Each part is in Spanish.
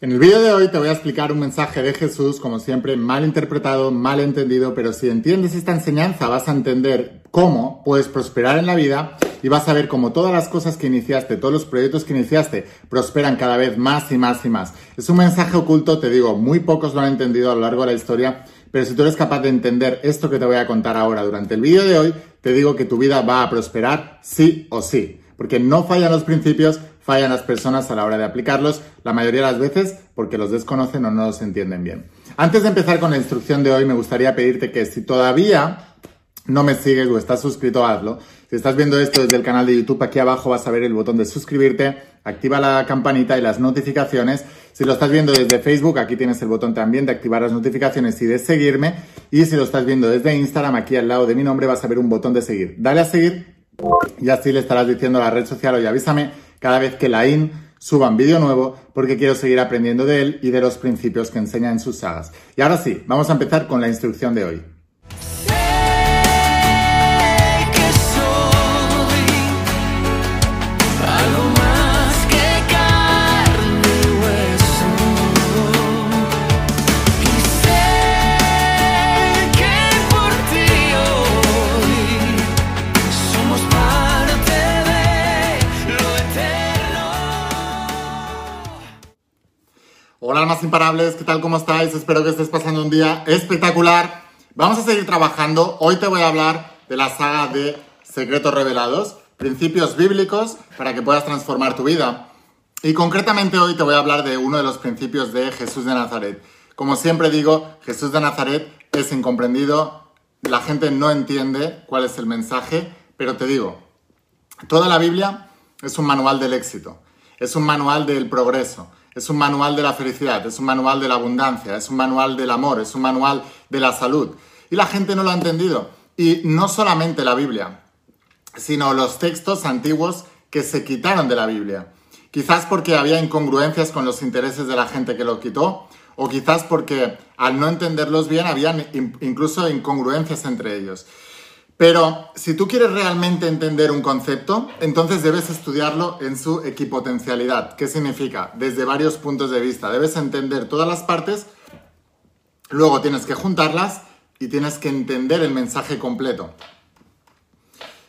En el vídeo de hoy te voy a explicar un mensaje de Jesús, como siempre, mal interpretado, mal entendido, pero si entiendes esta enseñanza vas a entender cómo puedes prosperar en la vida y vas a ver cómo todas las cosas que iniciaste, todos los proyectos que iniciaste, prosperan cada vez más y más y más. Es un mensaje oculto, te digo, muy pocos lo han entendido a lo largo de la historia, pero si tú eres capaz de entender esto que te voy a contar ahora durante el vídeo de hoy, te digo que tu vida va a prosperar sí o sí, porque no fallan los principios, fallan las personas a la hora de aplicarlos, la mayoría de las veces porque los desconocen o no los entienden bien. Antes de empezar con la instrucción de hoy, me gustaría pedirte que si todavía no me sigues o estás suscrito, hazlo. Si estás viendo esto desde el canal de YouTube, aquí abajo vas a ver el botón de suscribirte, activa la campanita y las notificaciones. Si lo estás viendo desde Facebook, aquí tienes el botón también de activar las notificaciones y de seguirme. Y si lo estás viendo desde Instagram, aquí al lado de mi nombre vas a ver un botón de seguir. Dale a seguir y así le estarás diciendo a la red social, oye, avísame cada vez que la IN suba un vídeo nuevo porque quiero seguir aprendiendo de él y de los principios que enseña en sus sagas. Y ahora sí, vamos a empezar con la instrucción de hoy. Almas imparables, ¿qué tal? ¿Cómo estáis? Espero que estés pasando un día espectacular. Vamos a seguir trabajando. Hoy te voy a hablar de la saga de Secretos Revelados, principios bíblicos para que puedas transformar tu vida. Y concretamente hoy te voy a hablar de uno de los principios de Jesús de Nazaret. Como siempre digo, Jesús de Nazaret es incomprendido, la gente no entiende cuál es el mensaje, pero te digo, toda la Biblia es un manual del éxito, es un manual del progreso es un manual de la felicidad, es un manual de la abundancia, es un manual del amor, es un manual de la salud. Y la gente no lo ha entendido. Y no solamente la Biblia, sino los textos antiguos que se quitaron de la Biblia. Quizás porque había incongruencias con los intereses de la gente que lo quitó, o quizás porque al no entenderlos bien había incluso incongruencias entre ellos. Pero si tú quieres realmente entender un concepto, entonces debes estudiarlo en su equipotencialidad. ¿Qué significa? Desde varios puntos de vista. Debes entender todas las partes, luego tienes que juntarlas y tienes que entender el mensaje completo.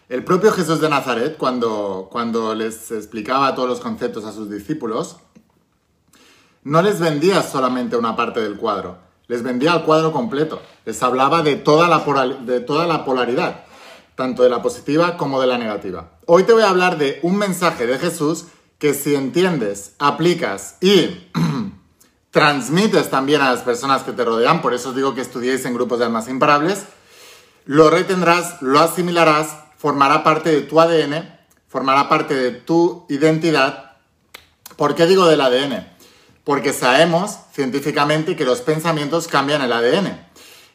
El propio Jesús de Nazaret, cuando, cuando les explicaba todos los conceptos a sus discípulos, no les vendía solamente una parte del cuadro les vendía el cuadro completo. Les hablaba de toda, la de toda la polaridad, tanto de la positiva como de la negativa. Hoy te voy a hablar de un mensaje de Jesús que si entiendes, aplicas y transmites también a las personas que te rodean, por eso os digo que estudiéis en grupos de almas imparables, lo retendrás, lo asimilarás, formará parte de tu ADN, formará parte de tu identidad. ¿Por qué digo del ADN? porque sabemos científicamente que los pensamientos cambian el ADN.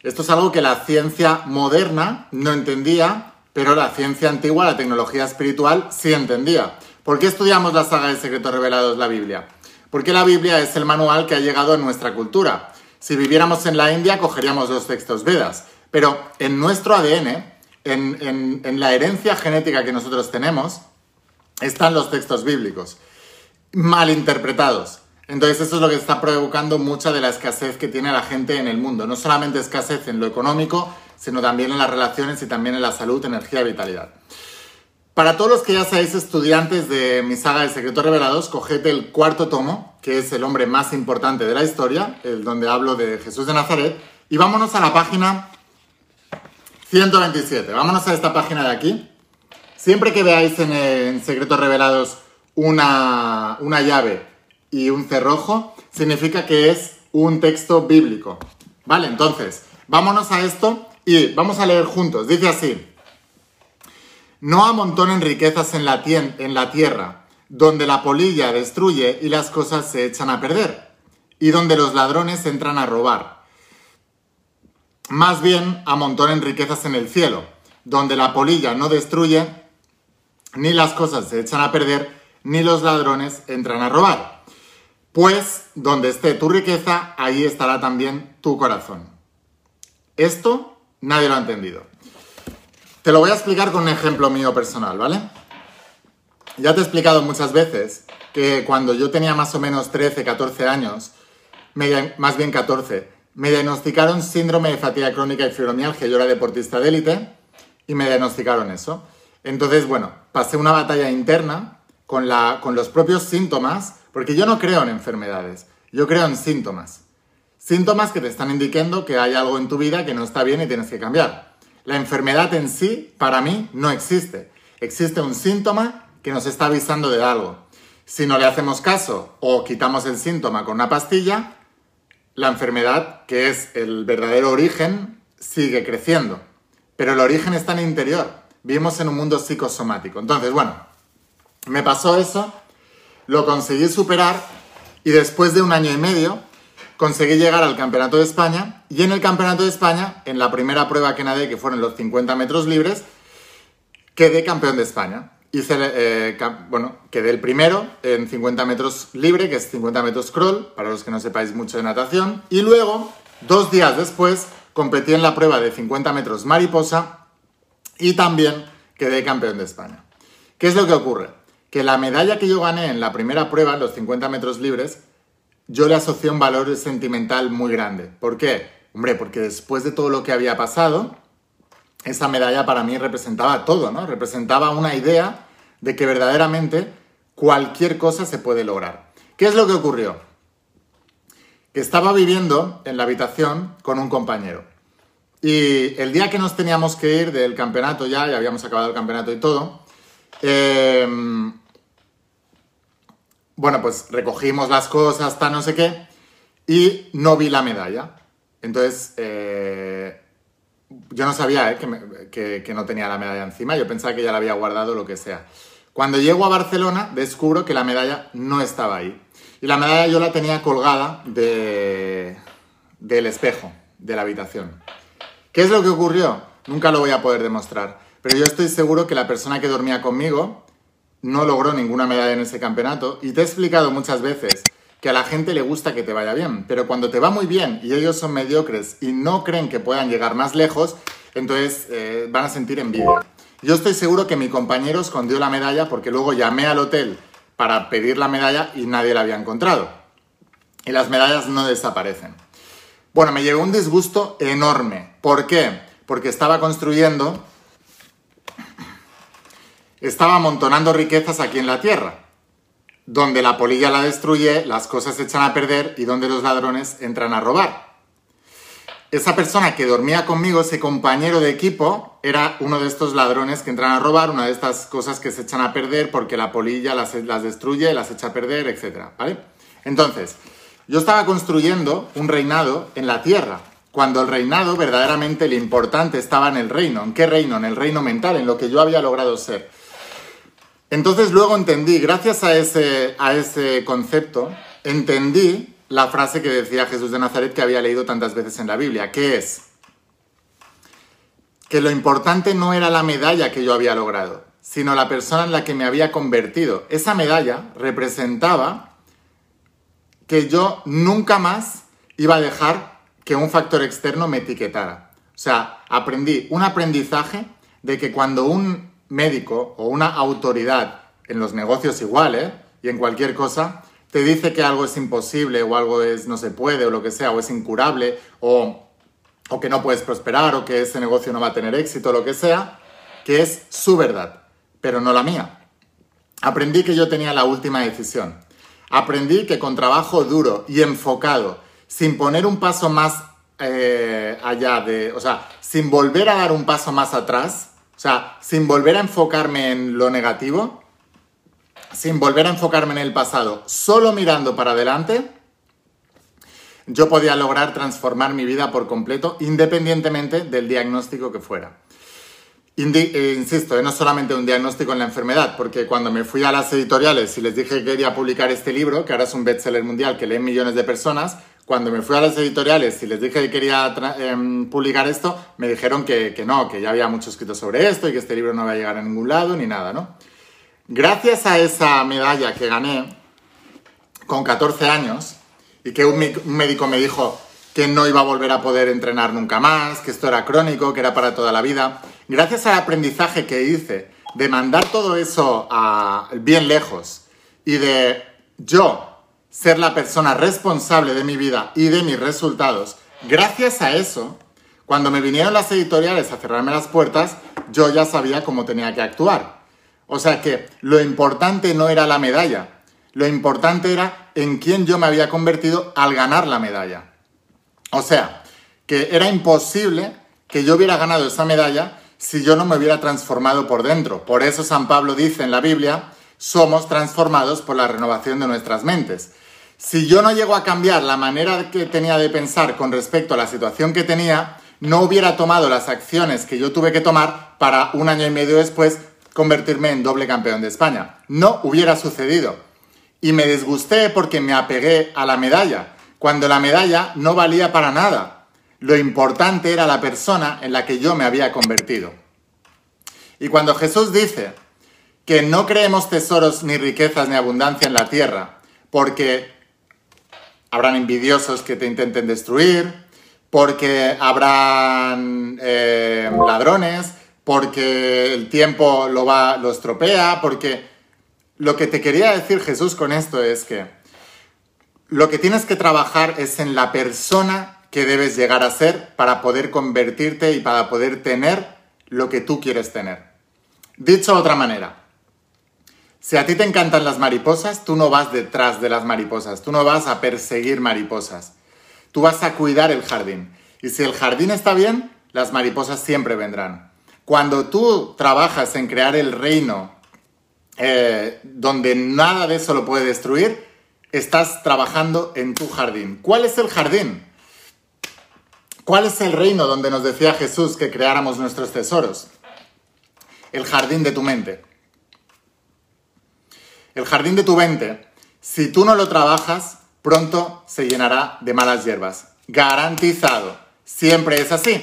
Esto es algo que la ciencia moderna no entendía, pero la ciencia antigua, la tecnología espiritual, sí entendía. ¿Por qué estudiamos la saga de secretos revelados, la Biblia? Porque la Biblia es el manual que ha llegado a nuestra cultura. Si viviéramos en la India, cogeríamos los textos Vedas. Pero en nuestro ADN, en, en la herencia genética que nosotros tenemos, están los textos bíblicos, mal interpretados. Entonces eso es lo que está provocando mucha de la escasez que tiene la gente en el mundo. No solamente escasez en lo económico, sino también en las relaciones y también en la salud, energía y vitalidad. Para todos los que ya seáis estudiantes de mi saga de Secretos Revelados, coged el cuarto tomo, que es el hombre más importante de la historia, el donde hablo de Jesús de Nazaret, y vámonos a la página 127. Vámonos a esta página de aquí. Siempre que veáis en, Secretos Revelados una, una llave y un cerrojo, significa que es un texto bíblico. Vale, entonces, vámonos a esto y vamos a leer juntos. Dice así, no amontonen riquezas en la, en la tierra, donde la polilla destruye y las cosas se echan a perder, y donde los ladrones entran a robar. Más bien amontonen riquezas en el cielo, donde la polilla no destruye, ni las cosas se echan a perder, ni los ladrones entran a robar. Pues donde esté tu riqueza, ahí estará también tu corazón. Esto nadie lo ha entendido. Te lo voy a explicar con un ejemplo mío personal, ¿vale? Ya te he explicado muchas veces que cuando yo tenía más o menos 13, 14 años, más bien 14, me diagnosticaron síndrome de fatiga crónica y fibromialgia. Yo era deportista de élite y me diagnosticaron eso. Entonces, bueno, pasé una batalla interna con, la, con los propios síntomas, porque yo no creo en enfermedades, yo creo en síntomas. Síntomas que te están indicando que hay algo en tu vida que no está bien y tienes que cambiar. La enfermedad en sí, para mí, no existe. Existe un síntoma que nos está avisando de algo. Si no le hacemos caso o quitamos el síntoma con una pastilla, la enfermedad, que es el verdadero origen, sigue creciendo. Pero el origen está en el interior. Vivimos en un mundo psicosomático. Entonces, bueno, me pasó eso, lo conseguí superar y después de un año y medio conseguí llegar al Campeonato de España y en el Campeonato de España, en la primera prueba que nadé, que fueron los 50 metros libres, quedé campeón de España. Eh, bueno, quedé el primero en 50 metros libre, que es 50 metros crawl, para los que no sepáis mucho de natación. Y luego, dos días después, competí en la prueba de 50 metros mariposa y también quedé campeón de España. ¿Qué es lo que ocurre? Que la medalla que yo gané en la primera prueba, los 50 metros libres, yo le asocié un valor sentimental muy grande. ¿Por qué? Hombre, porque después de todo lo que había pasado, esa medalla para mí representaba todo, ¿no? Representaba una idea de que verdaderamente cualquier cosa se puede lograr. ¿Qué es lo que ocurrió? Que estaba viviendo en la habitación con un compañero. Y el día que nos teníamos que ir del campeonato ya, ya habíamos acabado el campeonato y todo, em, bueno, pues recogimos las cosas, hasta no sé qué, y no vi la medalla. Entonces, eh, yo no sabía eh, que, no tenía la medalla encima, yo pensaba que ya la había guardado lo que sea. Cuando llego a Barcelona descubro que la medalla no estaba ahí. Y la medalla yo la tenía colgada de, del espejo de la habitación. ¿Qué es lo que ocurrió? Nunca lo voy a poder demostrar. Pero yo estoy seguro que la persona que dormía conmigo no logró ninguna medalla en ese campeonato. Y te he explicado muchas veces que a la gente le gusta que te vaya bien, pero cuando te va muy bien y ellos son mediocres y no creen que puedan llegar más lejos, entonces eh, van a sentir envidia. Yo estoy seguro que mi compañero escondió la medalla porque luego llamé al hotel para pedir la medalla y nadie la había encontrado. Y las medallas no desaparecen. Bueno, me llegó un disgusto enorme. ¿Por qué? Porque estaba construyendo, estaba amontonando riquezas aquí en la tierra donde la polilla la destruye, las cosas se echan a perder y donde los ladrones entran a robar. Esa persona que dormía conmigo, ese compañero de equipo, era uno de estos ladrones que entran a robar, una de estas cosas que se echan a perder porque la polilla las, las destruye, las echa a perder, etc. Entonces, yo estaba construyendo un reinado en la tierra, cuando el reinado verdaderamente lo importante estaba en el reino. ¿En qué reino? En el reino mental, en lo que yo había logrado ser. Entonces luego entendí, gracias a ese, a ese concepto, entendí la frase que decía Jesús de Nazaret que había leído tantas veces en la Biblia, que es que lo importante no era la medalla que yo había logrado, sino la persona en la que me había convertido. Esa medalla representaba que yo nunca más iba a dejar que un factor externo me etiquetara. O sea, aprendí un aprendizaje de que cuando un médico o una autoridad en los negocios igual, ¿eh? Y en cualquier cosa, te dice que algo es imposible o algo es no se puede o lo que sea, o es incurable o, o que no puedes prosperar o que ese negocio no va a tener éxito o lo que sea, que es su verdad, pero no la mía. Aprendí que yo tenía la última decisión. Aprendí que con trabajo duro y enfocado, sin poner un paso más eh, allá de, o sea, sin volver a dar un paso más atrás, o sea, sin volver a enfocarme en lo negativo, sin volver a enfocarme en el pasado, solo mirando para adelante, yo podía lograr transformar mi vida por completo, independientemente del diagnóstico que fuera. Eh, insisto, eh, no solamente un diagnóstico en la enfermedad, porque cuando me fui a las editoriales y les dije que quería publicar este libro, que ahora es un bestseller mundial que leen millones de personas, cuando me fui a las editoriales y les dije que quería em, publicar esto, me dijeron que, que, no, que ya había mucho escrito sobre esto y que este libro no iba a llegar a ningún lado ni nada, ¿no? Gracias a esa medalla que gané con 14 años y que un, médico me dijo que no iba a volver a poder entrenar nunca más, que esto era crónico, que era para toda la vida, gracias al aprendizaje que hice de mandar todo eso a bien lejos y de yo ser la persona responsable de mi vida y de mis resultados, gracias a eso, cuando me vinieron las editoriales a cerrarme las puertas, yo ya sabía cómo tenía que actuar. O sea que lo importante no era la medalla, lo importante era en quién yo me había convertido al ganar la medalla. O sea, que era imposible que yo hubiera ganado esa medalla si yo no me hubiera transformado por dentro. Por eso San Pablo dice en la Biblia, somos transformados por la renovación de nuestras mentes. Si yo no llego a cambiar la manera que tenía de pensar con respecto a la situación que tenía, no hubiera tomado las acciones que yo tuve que tomar para un año y medio después convertirme en doble campeón de España. No hubiera sucedido. Y me disgusté porque me apegué a la medalla, cuando la medalla no valía para nada. Lo importante era la persona en la que yo me había convertido. Y cuando Jesús dice que no creemos tesoros ni riquezas ni abundancia en la tierra, porque habrán envidiosos que te intenten destruir, porque habrán eh, ladrones, porque el tiempo lo, va, lo estropea, porque lo que te quería decir Jesús con esto es que lo que tienes que trabajar es en la persona que debes llegar a ser para poder convertirte y para poder tener lo que tú quieres tener. Dicho de otra manera, si a ti te encantan las mariposas, tú no vas detrás de las mariposas, tú no vas a perseguir mariposas, tú vas a cuidar el jardín. Y si el jardín está bien, las mariposas siempre vendrán. Cuando tú trabajas en crear el reino eh, donde nada de eso lo puede destruir, estás trabajando en tu jardín. ¿Cuál es el jardín? ¿Cuál es el reino donde nos decía Jesús que creáramos nuestros tesoros? El jardín de tu mente. El jardín de tu mente, si tú no lo trabajas, pronto se llenará de malas hierbas. Garantizado. Siempre es así.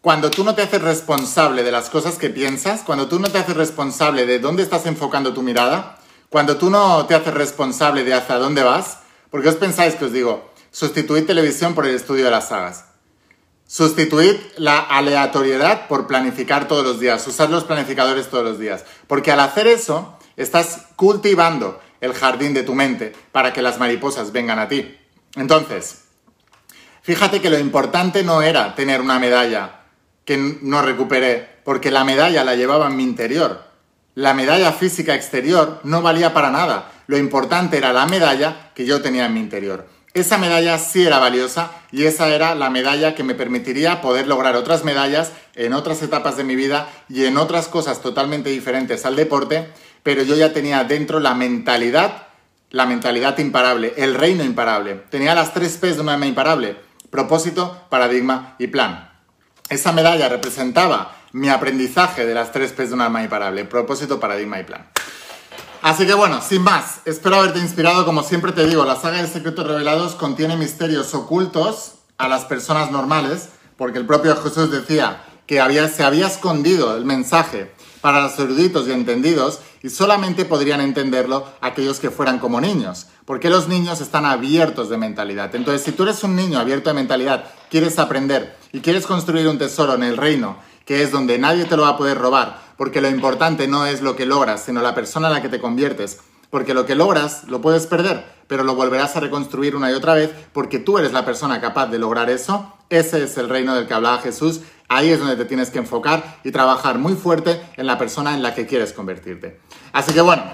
Cuando tú no te haces responsable de las cosas que piensas, cuando tú no te haces responsable de dónde estás enfocando tu mirada, cuando tú no te haces responsable de hacia dónde vas, porque os pensáis que os digo, sustituid televisión por el estudio de las sagas. Sustituid la aleatoriedad por planificar todos los días, usar los planificadores todos los días. Porque al hacer eso, Estás cultivando el jardín de tu mente para que las mariposas vengan a ti. Entonces, fíjate que lo importante no era tener una medalla que no recuperé, porque la medalla la llevaba en mi interior. La medalla física exterior no valía para nada. Lo importante era la medalla que yo tenía en mi interior. Esa medalla sí era valiosa y esa era la medalla que me permitiría poder lograr otras medallas en otras etapas de mi vida y en otras cosas totalmente diferentes al deporte pero yo ya tenía dentro la mentalidad, la mentalidad imparable, el reino imparable. Tenía las tres P's de un alma imparable, propósito, paradigma y plan. Esa medalla representaba mi aprendizaje de las tres P's de un alma imparable, propósito, paradigma y plan. Así que bueno, sin más, espero haberte inspirado. Como siempre te digo, la saga de Secretos Revelados contiene misterios ocultos a las personas normales, porque el propio Jesús decía que había, se había escondido el mensaje para los eruditos y entendidos y solamente podrían entenderlo aquellos que fueran como niños, porque los niños están abiertos de mentalidad. Entonces, si tú eres un niño abierto de mentalidad, quieres aprender y quieres construir un tesoro en el reino, que es donde nadie te lo va a poder robar, porque lo importante no es lo que logras, sino la persona en la que te conviertes, porque lo que logras lo puedes perder, pero lo volverás a reconstruir una y otra vez porque tú eres la persona capaz de lograr eso. Ese es el reino del que hablaba Jesús Ahí es donde te tienes que enfocar y trabajar muy fuerte en la persona en la que quieres convertirte. Así que bueno,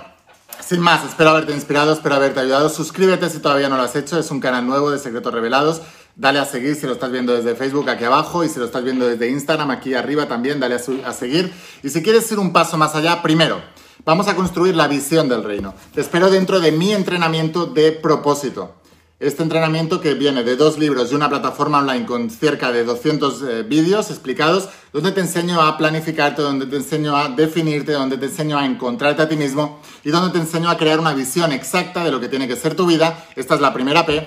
sin más, espero haberte inspirado, espero haberte ayudado. Suscríbete si todavía no lo has hecho, es un canal nuevo de Secretos Revelados. Dale a seguir si lo estás viendo desde Facebook aquí abajo y si lo estás viendo desde Instagram aquí arriba también, dale a, seguir. Y si quieres ir un paso más allá, primero, vamos a construir la visión del reino. Te espero dentro de mi entrenamiento de propósito. Este entrenamiento que viene de dos libros y una plataforma online con cerca de 200 eh, vídeos explicados, donde te enseño a planificarte, donde te enseño a definirte, donde te enseño a encontrarte a ti mismo y donde te enseño a crear una visión exacta de lo que tiene que ser tu vida. Esta es la primera P.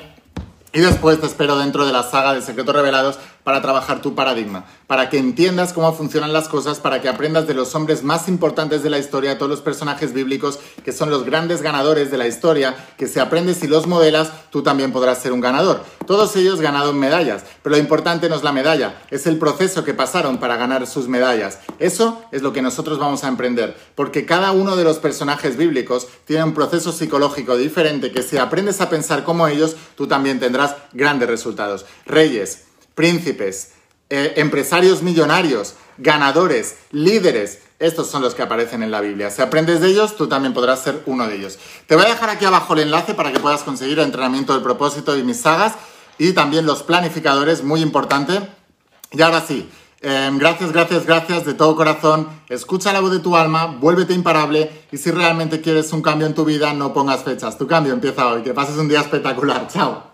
Y después te espero dentro de la saga de Secretos Revelados para trabajar tu paradigma, para que entiendas cómo funcionan las cosas, para que aprendas de los hombres más importantes de la historia, todos los personajes bíblicos que son los grandes ganadores de la historia, que si aprendes y los modelas, tú también podrás ser un ganador. Todos ellos ganaron medallas, pero lo importante no es la medalla, es el proceso que pasaron para ganar sus medallas. Eso es lo que nosotros vamos a emprender, porque cada uno de los personajes bíblicos tiene un proceso psicológico diferente que si aprendes a pensar como ellos, tú también tendrás grandes resultados. Reyes, príncipes, eh, empresarios millonarios, ganadores, líderes, estos son los que aparecen en la Biblia. Si aprendes de ellos, tú también podrás ser uno de ellos. Te voy a dejar aquí abajo el enlace para que puedas conseguir el entrenamiento del propósito y mis sagas y también los planificadores, muy importante. Y ahora sí, em, gracias, gracias, gracias de todo corazón. Escucha la voz de tu alma, vuélvete imparable y si realmente quieres un cambio en tu vida, no pongas fechas. Tu cambio empieza hoy. Que pases un día espectacular. Chao.